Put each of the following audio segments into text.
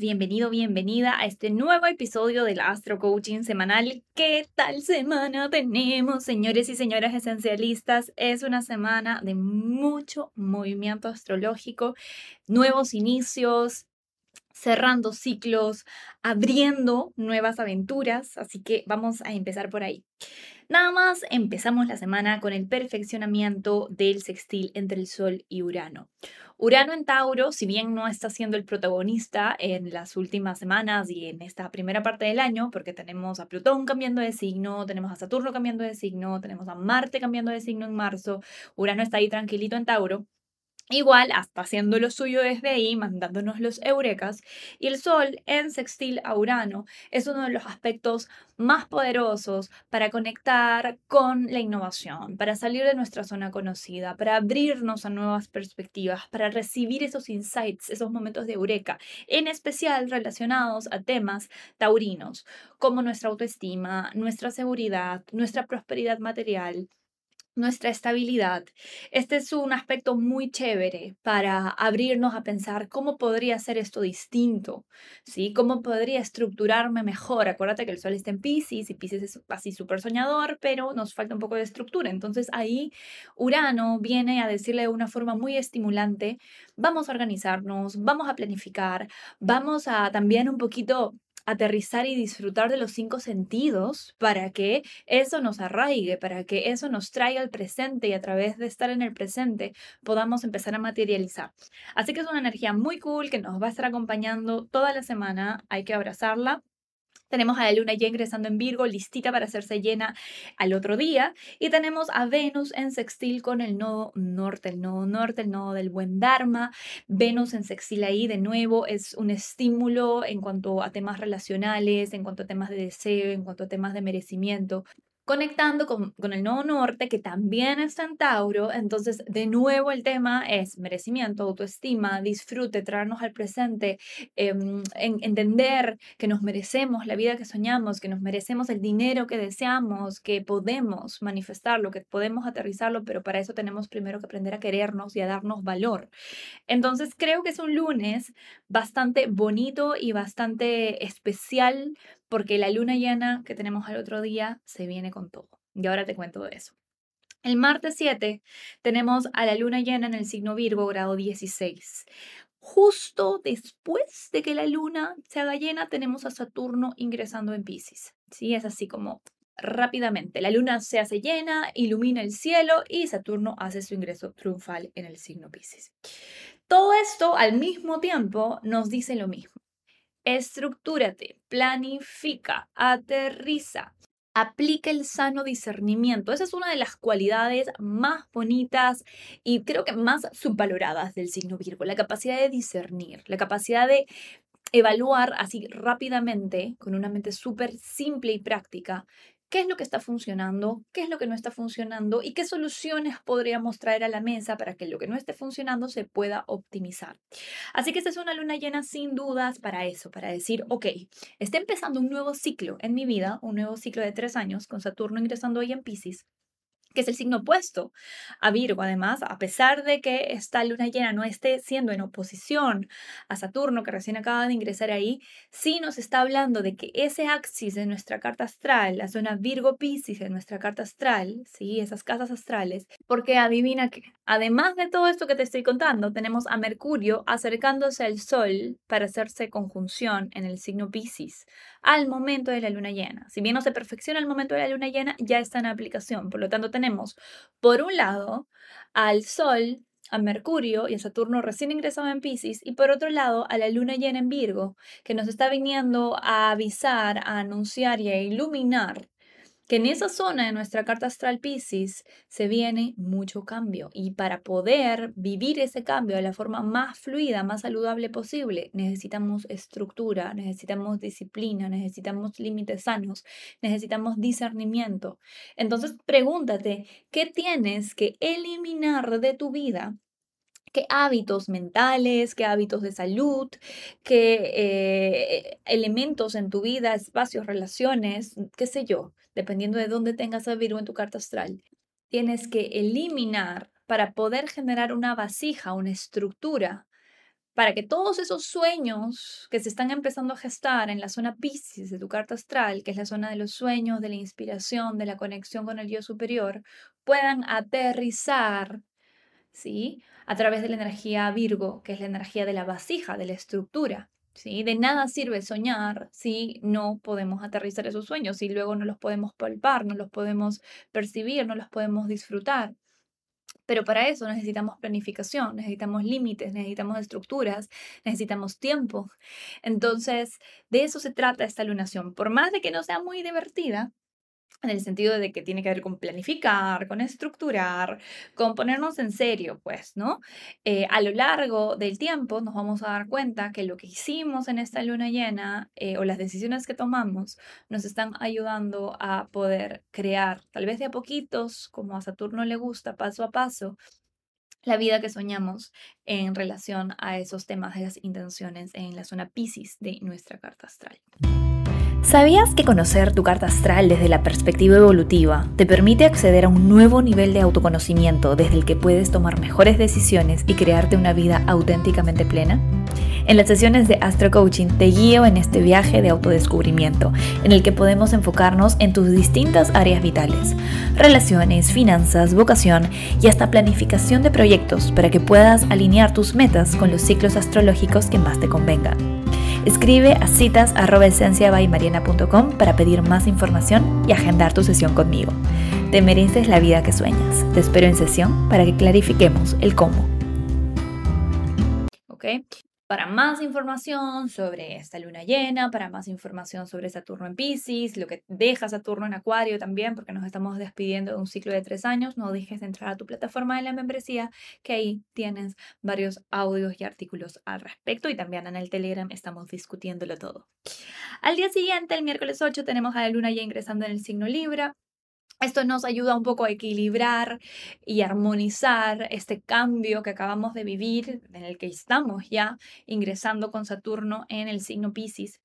Bienvenido, bienvenida a este nuevo episodio del Astro Coaching semanal. ¿Qué tal semana tenemos, señores y señoras esencialistas? Es una semana de mucho movimiento astrológico, nuevos inicios, cerrando ciclos, abriendo nuevas aventuras, así que vamos a empezar por ahí. Nada más empezamos la semana con el perfeccionamiento del sextil entre el Sol y Urano. Urano en Tauro, si bien no está siendo el protagonista en las últimas semanas y en esta primera parte del año, porque tenemos a Plutón cambiando de signo, tenemos a Saturno cambiando de signo, tenemos a Marte cambiando de signo en marzo, Urano está ahí tranquilito en Tauro, Igual, hasta haciendo lo suyo desde ahí, mandándonos los eurecas, y el Sol en sextil a Urano es uno de los aspectos más poderosos para conectar con la innovación, para salir de nuestra zona conocida, para abrirnos a nuevas perspectivas, para recibir esos insights, esos momentos de eureka, en especial relacionados a temas taurinos, como nuestra autoestima, nuestra seguridad, nuestra prosperidad material, nuestra estabilidad. Este es un aspecto muy chévere para abrirnos a pensar cómo podría ser esto distinto, ¿sí? ¿Cómo podría estructurarme mejor? Acuérdate que el sol está en Pisces y Pisces es así súper soñador, pero nos falta un poco de estructura. Entonces ahí Urano viene a decirle de una forma muy estimulante, vamos a organizarnos, vamos a planificar, vamos a también un poquito aterrizar y disfrutar de los cinco sentidos para que eso nos arraigue, para que eso nos traiga al presente y a través de estar en el presente podamos empezar a materializar. Así que es una energía muy cool que nos va a estar acompañando toda la semana, hay que abrazarla tenemos a la luna ya ingresando en Virgo, listita para hacerse llena al otro día. Y tenemos a Venus en sextil con el nodo norte, el nodo norte, el nodo del buen Dharma. Venus en sextil ahí de nuevo es un estímulo en cuanto a temas relacionales, en cuanto a temas de deseo, en cuanto a temas de merecimiento conectando con, el nodo norte, que también está en Tauro. Entonces, de nuevo, el tema es merecimiento, autoestima, disfrute, traernos al presente, em, entender que nos merecemos la vida que soñamos, que nos merecemos el dinero que deseamos, que podemos manifestarlo, que podemos aterrizarlo, pero para eso tenemos primero que aprender a querernos y a darnos valor. Entonces, creo que es un lunes bastante bonito y bastante especial porque la luna llena que tenemos al otro día se viene con todo. Y ahora te cuento de eso. El martes 7 tenemos a la luna llena en el signo Virgo, grado 16. Justo después de que la luna se haga llena, tenemos a Saturno ingresando en Pisces. Sí, es así como rápidamente. La luna se hace llena, ilumina el cielo y Saturno hace su ingreso triunfal en el signo Pisces. Todo esto al mismo tiempo nos dice lo mismo. Estructúrate, planifica, aterriza, aplica el sano discernimiento. Esa es una de las cualidades más bonitas y creo que más subvaloradas del signo Virgo, la capacidad de discernir, la capacidad de evaluar así rápidamente, con una mente súper simple y práctica, qué es lo que está funcionando, qué es lo que no está funcionando y qué soluciones podríamos traer a la mesa para que lo que no esté funcionando se pueda optimizar. Así que esta es una luna llena sin dudas para eso, para decir, ok, está empezando un nuevo ciclo en mi vida, un nuevo ciclo de tres años con Saturno ingresando hoy en Pisces que es el signo opuesto a Virgo. Además, a pesar de que esta luna llena no esté siendo en oposición a Saturno, que recién acaba de ingresar ahí, sí nos está hablando de que ese axis de nuestra carta astral, la zona Virgo-Piscis de nuestra carta astral, sí, esas casas astrales, porque adivina que, además de todo esto que te estoy contando, tenemos a Mercurio acercándose al Sol para hacerse conjunción en el signo Piscis al momento de la luna llena. Si bien no se perfecciona al momento de la luna llena, ya está en aplicación. Por lo tanto, tenemos, por un lado, al Sol, a Mercurio y a Saturno recién ingresado en Pisces, y por otro lado, a la luna llena en Virgo, que nos está viniendo a avisar, a anunciar y a iluminar que en esa zona de nuestra carta astral Pisces se viene mucho cambio y para poder vivir ese cambio de la forma más fluida, más saludable posible, necesitamos estructura, necesitamos disciplina, necesitamos límites sanos, necesitamos discernimiento. Entonces pregúntate, ¿qué tienes que eliminar de tu vida qué hábitos mentales, qué hábitos de salud, qué eh, elementos en tu vida, espacios, relaciones, qué sé yo, dependiendo de dónde tengas a Virgo en tu carta astral. Tienes que eliminar para poder generar una vasija, una estructura, para que todos esos sueños que se están empezando a gestar en la zona Pisces de tu carta astral, que es la zona de los sueños, de la inspiración, de la conexión con el yo superior, puedan aterrizar ¿sí? A través de la energía Virgo, que es la energía de la vasija, de la estructura. ¿sí? De nada sirve soñar si no podemos aterrizar esos sueños, si luego no los podemos palpar, no los podemos percibir, no los podemos disfrutar. Pero para eso necesitamos planificación, necesitamos límites, necesitamos estructuras, necesitamos tiempo. Entonces, de eso se trata esta lunación. Por más de que no sea muy divertida, en el sentido de que tiene que ver con planificar, con estructurar, con ponernos en serio, pues, ¿no? Eh, a lo largo del tiempo nos vamos a dar cuenta que lo que hicimos en esta luna llena eh, o las decisiones que tomamos nos están ayudando a poder crear, tal vez de a poquitos, como a Saturno le gusta, paso a paso, la vida que soñamos en relación a esos temas de las intenciones en la zona Pisces de nuestra carta astral. ¿Sabías que conocer tu carta astral desde la perspectiva evolutiva te permite acceder a un nuevo nivel de autoconocimiento desde el que puedes tomar mejores decisiones y crearte una vida auténticamente plena? En las sesiones de Astro Coaching te guío en este viaje de autodescubrimiento, en el que podemos enfocarnos en tus distintas áreas vitales, relaciones, finanzas, vocación y hasta planificación de proyectos para que puedas alinear tus metas con los ciclos astrológicos que más te convengan. Escribe a citas para pedir más información y agendar tu sesión conmigo. Te mereces la vida que sueñas. Te espero en sesión para que clarifiquemos el cómo. ¿Ok? Para más información sobre esta luna llena, para más información sobre Saturno en Pisces, lo que deja Saturno en Acuario también, porque nos estamos despidiendo de un ciclo de tres años, no dejes de entrar a tu plataforma de la membresía, que ahí tienes varios audios y artículos al respecto y también en el Telegram estamos discutiéndolo todo. Al día siguiente, el miércoles 8, tenemos a la luna ya ingresando en el signo Libra. Esto nos ayuda un poco a equilibrar y armonizar este cambio que acabamos de vivir, en el que estamos ya ingresando con Saturno en el signo Pisces.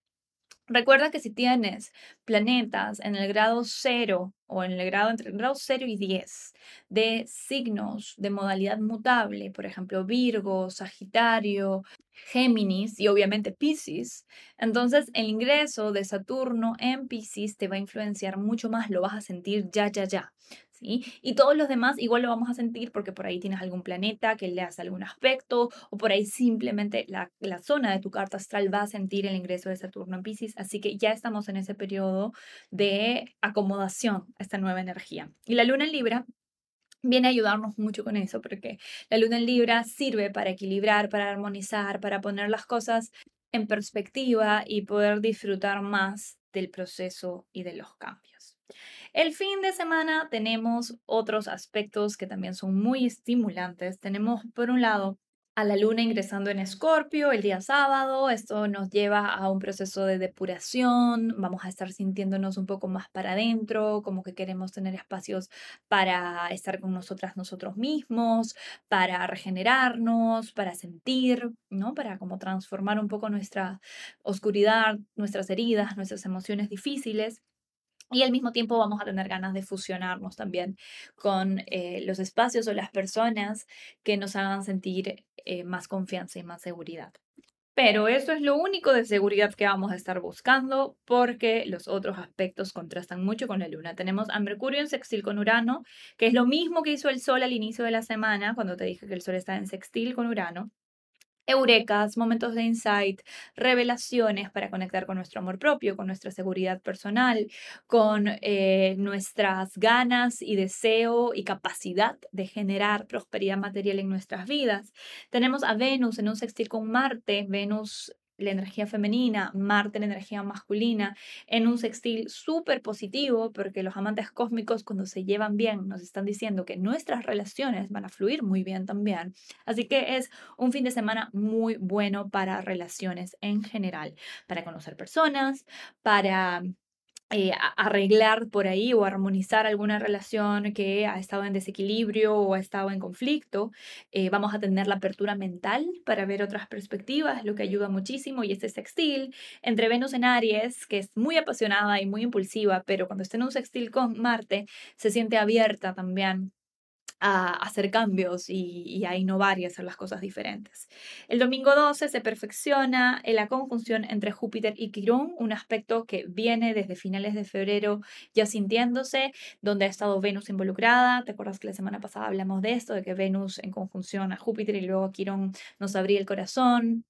Recuerda que si tienes planetas en el grado 0 o en el grado entre el grado 0 y 10 de signos de modalidad mutable, por ejemplo Virgo, Sagitario, Géminis y obviamente Pisces, entonces el ingreso de Saturno en Pisces te va a influenciar mucho más, lo vas a sentir ya, ya, ya. Y todos los demás igual lo vamos a sentir porque por ahí tienes algún planeta que le hace algún aspecto o por ahí simplemente la, la, zona de tu carta astral va a sentir el ingreso de Saturno en Pisces. Así que ya estamos en ese periodo de acomodación a esta nueva energía. Y la luna en Libra viene a ayudarnos mucho con eso, porque la luna en Libra sirve para equilibrar, para armonizar, para poner las cosas en perspectiva y poder disfrutar más del proceso y de los cambios. El fin de semana tenemos otros aspectos que también son muy estimulantes. Tenemos, por un lado, a la luna ingresando en Escorpio el día sábado. Esto nos lleva a un proceso de depuración. Vamos a estar sintiéndonos un poco más para adentro, como que queremos tener espacios para estar con nosotras, nosotros mismos, para regenerarnos, para sentir, ¿no? Para como transformar un poco nuestra oscuridad, nuestras heridas, nuestras emociones difíciles. Y al mismo tiempo vamos a tener ganas de fusionarnos también con eh, los espacios o las personas que nos hagan sentir eh, más confianza y más seguridad. Pero eso es lo único de seguridad que vamos a estar buscando porque los otros aspectos contrastan mucho con la luna. Tenemos a Mercurio en sextil con Urano, que es lo mismo que hizo el Sol al inicio de la semana, cuando te dije que el Sol está en sextil con Urano eurecas, momentos de insight, revelaciones para conectar con nuestro amor propio, con nuestra seguridad personal, con eh, nuestras ganas y deseo y capacidad de generar prosperidad material en nuestras vidas. Tenemos a Venus en un sextil con Marte, Venus la energía femenina, Marte la energía masculina, en un sextil súper positivo, porque los amantes cósmicos cuando se llevan bien nos están diciendo que nuestras relaciones van a fluir muy bien también. Así que es un fin de semana muy bueno para relaciones en general, para conocer personas, para eh, arreglar por ahí o armonizar alguna relación que ha estado en desequilibrio o ha estado en conflicto. Eh, vamos a tener la apertura mental para ver otras perspectivas, lo que ayuda muchísimo. Y este sextil entre Venus en Aries, que es muy apasionada y muy impulsiva, pero cuando está en un sextil con Marte, se siente abierta también a hacer cambios y, a innovar y hacer las cosas diferentes. El domingo 12 se perfecciona la conjunción entre Júpiter y Quirón, un aspecto que viene desde finales de febrero ya sintiéndose, donde ha estado Venus involucrada. ¿Te acuerdas que la semana pasada hablamos de esto, de que Venus en conjunción a Júpiter y luego Quirón nos abría el corazón?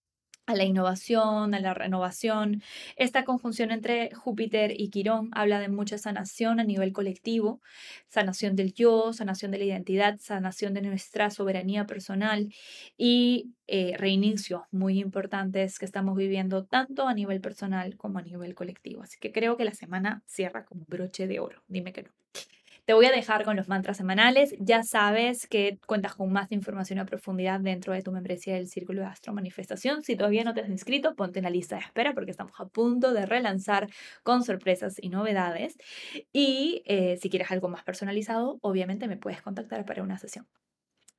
A la innovación, a la renovación. Esta conjunción entre Júpiter y Quirón habla de mucha sanación a nivel colectivo, sanación del yo, sanación de la identidad, sanación de nuestra soberanía personal y eh, reinicios muy importantes que estamos viviendo tanto a nivel personal como a nivel colectivo. Así que creo que la semana cierra con broche de oro. Dime que no. Te voy a dejar con los mantras semanales. Ya sabes que cuentas con más información a profundidad dentro de tu membresía del Círculo de Astro Manifestación. Si todavía no te has inscrito, ponte en la lista de espera porque estamos a punto de relanzar con sorpresas y novedades. Y eh, si quieres algo más personalizado, obviamente me puedes contactar para una sesión.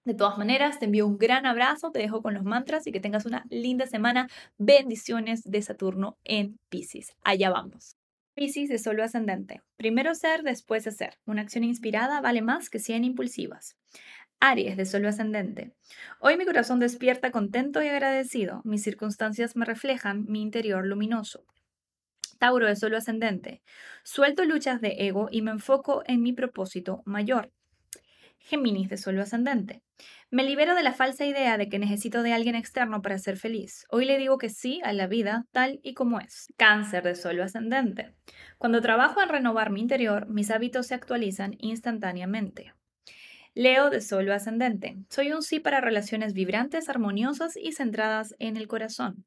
De todas maneras, te envío un gran abrazo, te dejo con los mantras y que tengas una linda semana. Bendiciones de Saturno en Pisces. Allá vamos. Piscis de solo ascendente. Primero ser, después hacer. Una acción inspirada vale más que 100 impulsivas. Aries de solo ascendente. Hoy mi corazón despierta contento y agradecido. Mis circunstancias me reflejan mi interior luminoso. Tauro de solo ascendente. Suelto luchas de ego y me enfoco en mi propósito mayor. Géminis de solo ascendente. Me libero de la falsa idea de que necesito de alguien externo para ser feliz. Hoy le digo que sí a la vida tal y como es. Cáncer de solo ascendente. Cuando trabajo en renovar mi interior, mis hábitos se actualizan instantáneamente. Leo de solo ascendente. Soy un sí para relaciones vibrantes, armoniosas y centradas en el corazón.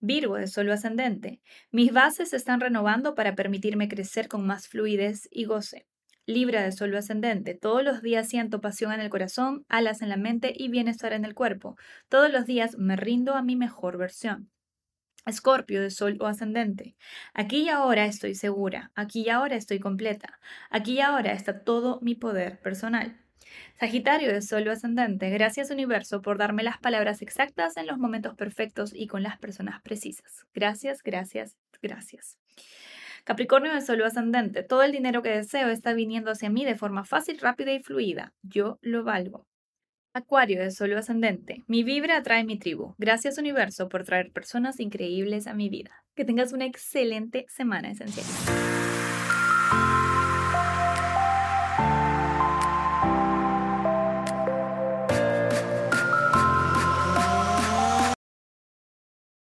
Virgo de solo ascendente. Mis bases se están renovando para permitirme crecer con más fluidez y goce. Libra de Sol ascendente. Todos los días siento pasión en el corazón, alas en la mente y bienestar en el cuerpo. Todos los días me rindo a mi mejor versión. Escorpio de Sol o ascendente. Aquí y ahora estoy segura. Aquí y ahora estoy completa. Aquí y ahora está todo mi poder personal. Sagitario de Sol o ascendente. Gracias universo por darme las palabras exactas en los momentos perfectos y con las personas precisas. Gracias, gracias, gracias. Capricornio de Sol ascendente. Todo el dinero que deseo está viniendo hacia mí de forma fácil, rápida y fluida. Yo lo valgo. Acuario de Sol ascendente. Mi vibra atrae mi tribu. Gracias universo por traer personas increíbles a mi vida. Que tengas una excelente semana esencial.